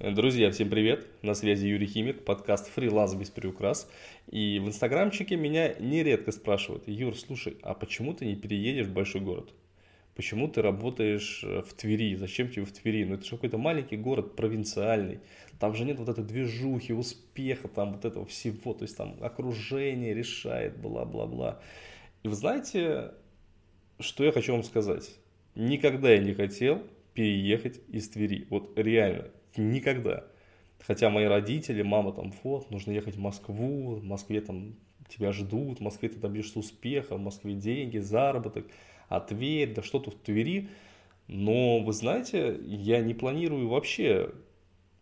Друзья, всем привет! На связи Юрий Химик, подкаст «Фриланс без приукрас». И в инстаграмчике меня нередко спрашивают, Юр, слушай, а почему ты не переедешь в большой город? Почему ты работаешь э, в Твери? Зачем тебе в Твери? Ну это же какой-то маленький город, провинциальный. Там же нет вот этой движухи, успеха, там вот этого всего. То есть там окружение решает, бла-бла-бла. И вы знаете, что я хочу вам сказать? Никогда я не хотел переехать из Твери. Вот реально, никогда. Хотя мои родители, мама там, вот, нужно ехать в Москву, в Москве там тебя ждут, в Москве ты добьешься успеха, в Москве деньги, заработок, а Тверь, да что тут в Твери. Но вы знаете, я не планирую вообще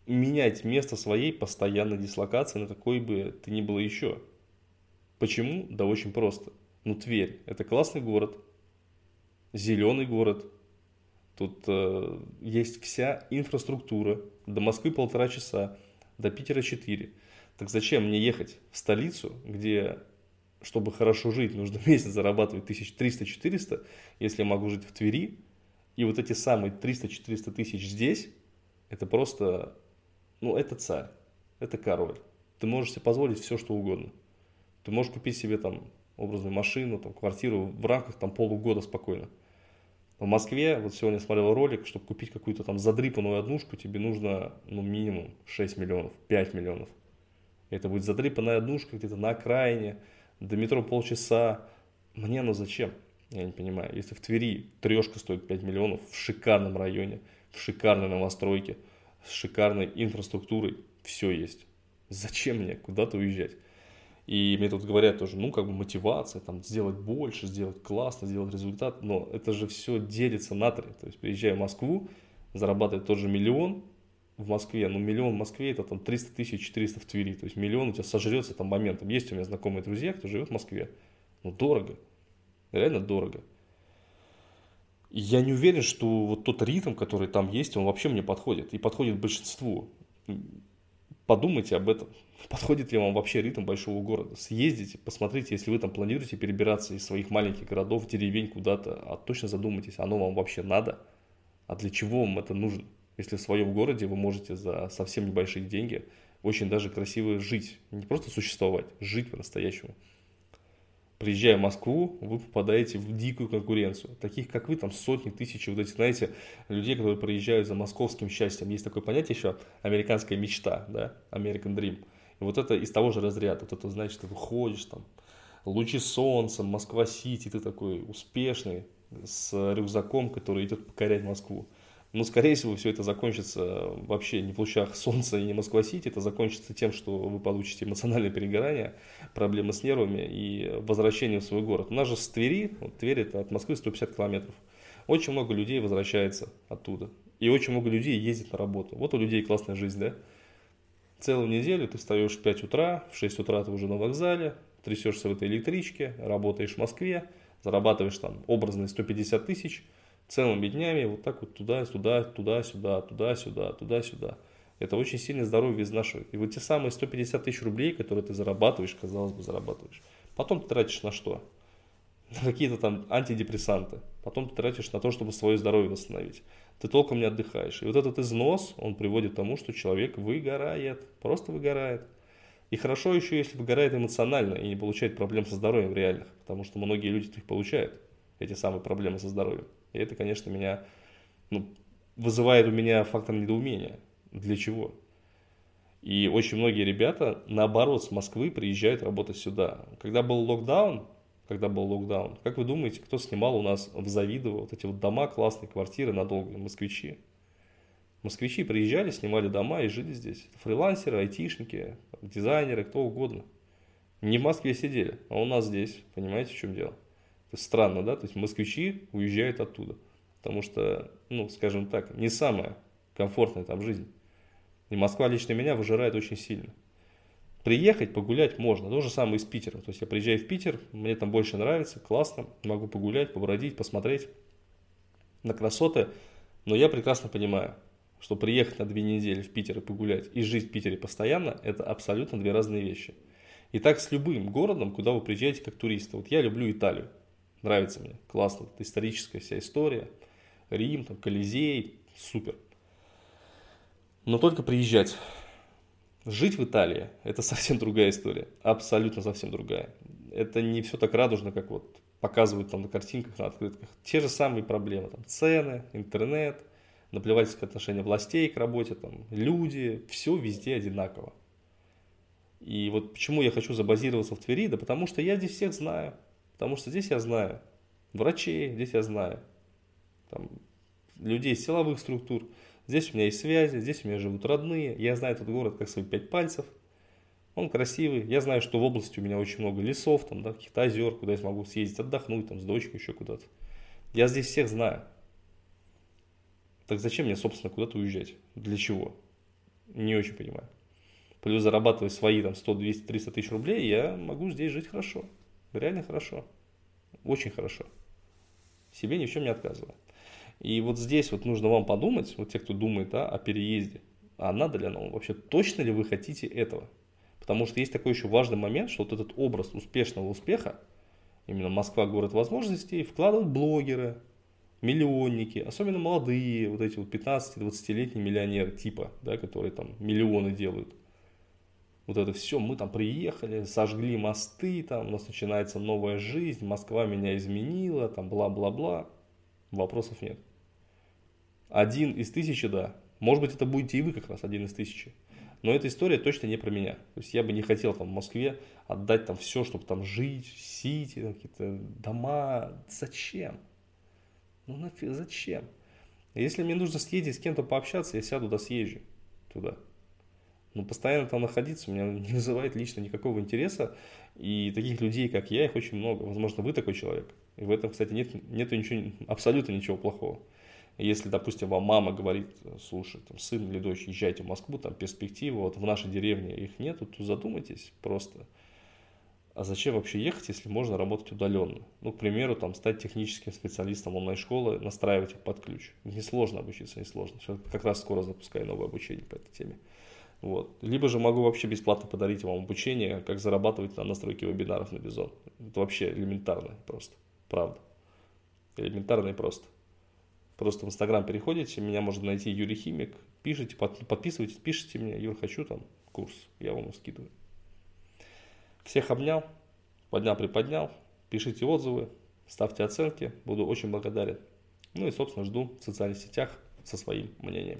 менять место своей постоянной дислокации на какой бы ты ни было еще. Почему? Да очень просто. Ну, Тверь – это классный город, зеленый город, Тут э, есть вся инфраструктура. До Москвы полтора часа, до Питера четыре. Так зачем мне ехать в столицу, где, чтобы хорошо жить, нужно месяц зарабатывать 1300-400, если я могу жить в Твери, и вот эти самые 300-400 тысяч здесь, это просто, ну, это царь, это король. Ты можешь себе позволить все, что угодно. Ты можешь купить себе там образную машину, там, квартиру в рамках там полугода спокойно. В Москве, вот сегодня смотрел ролик, чтобы купить какую-то там задрипанную однушку, тебе нужно ну, минимум 6 миллионов, 5 миллионов. Это будет задрипанная однушка где-то на окраине, до метро полчаса. Мне ну зачем? Я не понимаю. Если в Твери трешка стоит 5 миллионов, в шикарном районе, в шикарной новостройке, с шикарной инфраструктурой, все есть. Зачем мне куда-то уезжать? И мне тут говорят тоже, ну, как бы мотивация, там, сделать больше, сделать классно, сделать результат, но это же все делится на три. То есть, приезжая в Москву, зарабатывать тот же миллион в Москве, ну, миллион в Москве, это там 300 тысяч, 400 в Твери, то есть, миллион у тебя сожрется там моментом. Есть у меня знакомые друзья, кто живет в Москве, ну, дорого, реально дорого. И я не уверен, что вот тот ритм, который там есть, он вообще мне подходит, и подходит большинству. Подумайте об этом подходит ли вам вообще ритм большого города. Съездите, посмотрите, если вы там планируете перебираться из своих маленьких городов, деревень куда-то, а точно задумайтесь, оно вам вообще надо, а для чего вам это нужно. Если в своем городе вы можете за совсем небольшие деньги очень даже красиво жить, не просто существовать, жить по-настоящему приезжая в Москву, вы попадаете в дикую конкуренцию. Таких, как вы, там сотни, тысячи, вот эти, знаете, людей, которые приезжают за московским счастьем. Есть такое понятие еще, американская мечта, да, American Dream. И вот это из того же разряда. Вот это, значит, ты выходишь там, лучи солнца, Москва-Сити, ты такой успешный, с рюкзаком, который идет покорять Москву. Но, скорее всего, все это закончится вообще не в лучах солнца и не Москва-Сити. Это закончится тем, что вы получите эмоциональное перегорание, проблемы с нервами и возвращение в свой город. У нас же с Твери, вот Тверь это от Москвы 150 километров. Очень много людей возвращается оттуда. И очень много людей ездит на работу. Вот у людей классная жизнь, да? Целую неделю ты встаешь в 5 утра, в 6 утра ты уже на вокзале, трясешься в этой электричке, работаешь в Москве, зарабатываешь там образные 150 тысяч – целыми днями вот так вот туда-сюда, туда-сюда, туда-сюда, туда-сюда. Это очень сильно здоровье изнашивает. И вот те самые 150 тысяч рублей, которые ты зарабатываешь, казалось бы, зарабатываешь, потом ты тратишь на что? На какие-то там антидепрессанты. Потом ты тратишь на то, чтобы свое здоровье восстановить. Ты толком не отдыхаешь. И вот этот износ, он приводит к тому, что человек выгорает. Просто выгорает. И хорошо еще, если выгорает эмоционально и не получает проблем со здоровьем реальных. Потому что многие люди их получают, эти самые проблемы со здоровьем. И это, конечно, меня ну, вызывает у меня фактор недоумения. Для чего? И очень многие ребята, наоборот, с Москвы приезжают работать сюда. Когда был локдаун, когда был локдаун, как вы думаете, кто снимал у нас в Завидово вот эти вот дома, классные квартиры надолго, москвичи? Москвичи приезжали, снимали дома и жили здесь. Фрилансеры, айтишники, дизайнеры, кто угодно. Не в Москве сидели, а у нас здесь. Понимаете, в чем дело? Странно, да? То есть москвичи уезжают оттуда. Потому что, ну, скажем так, не самая комфортная там жизнь. И Москва лично меня выжирает очень сильно. Приехать, погулять можно. То же самое из Питера. То есть я приезжаю в Питер, мне там больше нравится, классно. Могу погулять, побродить, посмотреть на красоты. Но я прекрасно понимаю, что приехать на две недели в Питер и погулять и жить в Питере постоянно, это абсолютно две разные вещи. И так с любым городом, куда вы приезжаете как туристы. Вот я люблю Италию. Нравится мне. Классно. Историческая вся история. Рим, там, Колизей. Супер. Но только приезжать. Жить в Италии – это совсем другая история. Абсолютно совсем другая. Это не все так радужно, как вот показывают там на картинках, на открытках. Те же самые проблемы. Там, цены, интернет, наплевательское отношение властей к работе, там, люди. Все везде одинаково. И вот почему я хочу забазироваться в Твери, да потому что я здесь всех знаю. Потому что здесь я знаю врачей, здесь я знаю там, людей из силовых структур. Здесь у меня есть связи, здесь у меня живут родные. Я знаю этот город как свои пять пальцев. Он красивый. Я знаю, что в области у меня очень много лесов, там, да, каких-то озер, куда я смогу съездить, отдохнуть, там, с дочкой еще куда-то. Я здесь всех знаю. Так зачем мне, собственно, куда-то уезжать? Для чего? Не очень понимаю. Плюс зарабатывать свои там 100, 200, 300 тысяч рублей, я могу здесь жить хорошо. Реально хорошо. Очень хорошо. Себе ни в чем не отказываю. И вот здесь вот нужно вам подумать, вот те, кто думает да, о переезде, а надо ли оно вообще, точно ли вы хотите этого? Потому что есть такой еще важный момент, что вот этот образ успешного успеха, именно Москва город возможностей, вкладывают блогеры, миллионники, особенно молодые, вот эти вот 15-20-летние миллионеры типа, да, которые там миллионы делают. Вот это все, мы там приехали, сожгли мосты, там у нас начинается новая жизнь, Москва меня изменила, там бла-бла-бла. Вопросов нет. Один из тысячи, да. Может быть, это будете и вы как раз один из тысячи. Но эта история точно не про меня. То есть я бы не хотел там в Москве отдать там все, чтобы там жить, сити, какие-то дома. Зачем? Ну нафиг, зачем? Если мне нужно съездить с кем-то пообщаться, я сяду да съезжу туда. Но постоянно там находиться у меня не вызывает лично никакого интереса. И таких людей, как я, их очень много. Возможно, вы такой человек. И в этом, кстати, нет нету ничего, абсолютно ничего плохого. Если, допустим, вам мама говорит, слушай, там, сын или дочь, езжайте в Москву, там перспективы, вот в нашей деревне их нету, то задумайтесь просто. А зачем вообще ехать, если можно работать удаленно? Ну, к примеру, там, стать техническим специалистом онлайн-школы, настраивать их под ключ. Несложно обучиться, несложно. Сейчас как раз скоро запускаю новое обучение по этой теме. Вот. Либо же могу вообще бесплатно подарить вам обучение, как зарабатывать на настройке вебинаров на Бизон. Это вообще элементарно просто. Правда. Элементарно и просто. Просто в Инстаграм переходите, меня можно найти Юрий Химик, пишите, подписывайтесь, пишите мне, Юр, хочу там курс, я вам скидываю. Всех обнял, поднял, приподнял, пишите отзывы, ставьте оценки, буду очень благодарен. Ну и, собственно, жду в социальных сетях со своим мнением.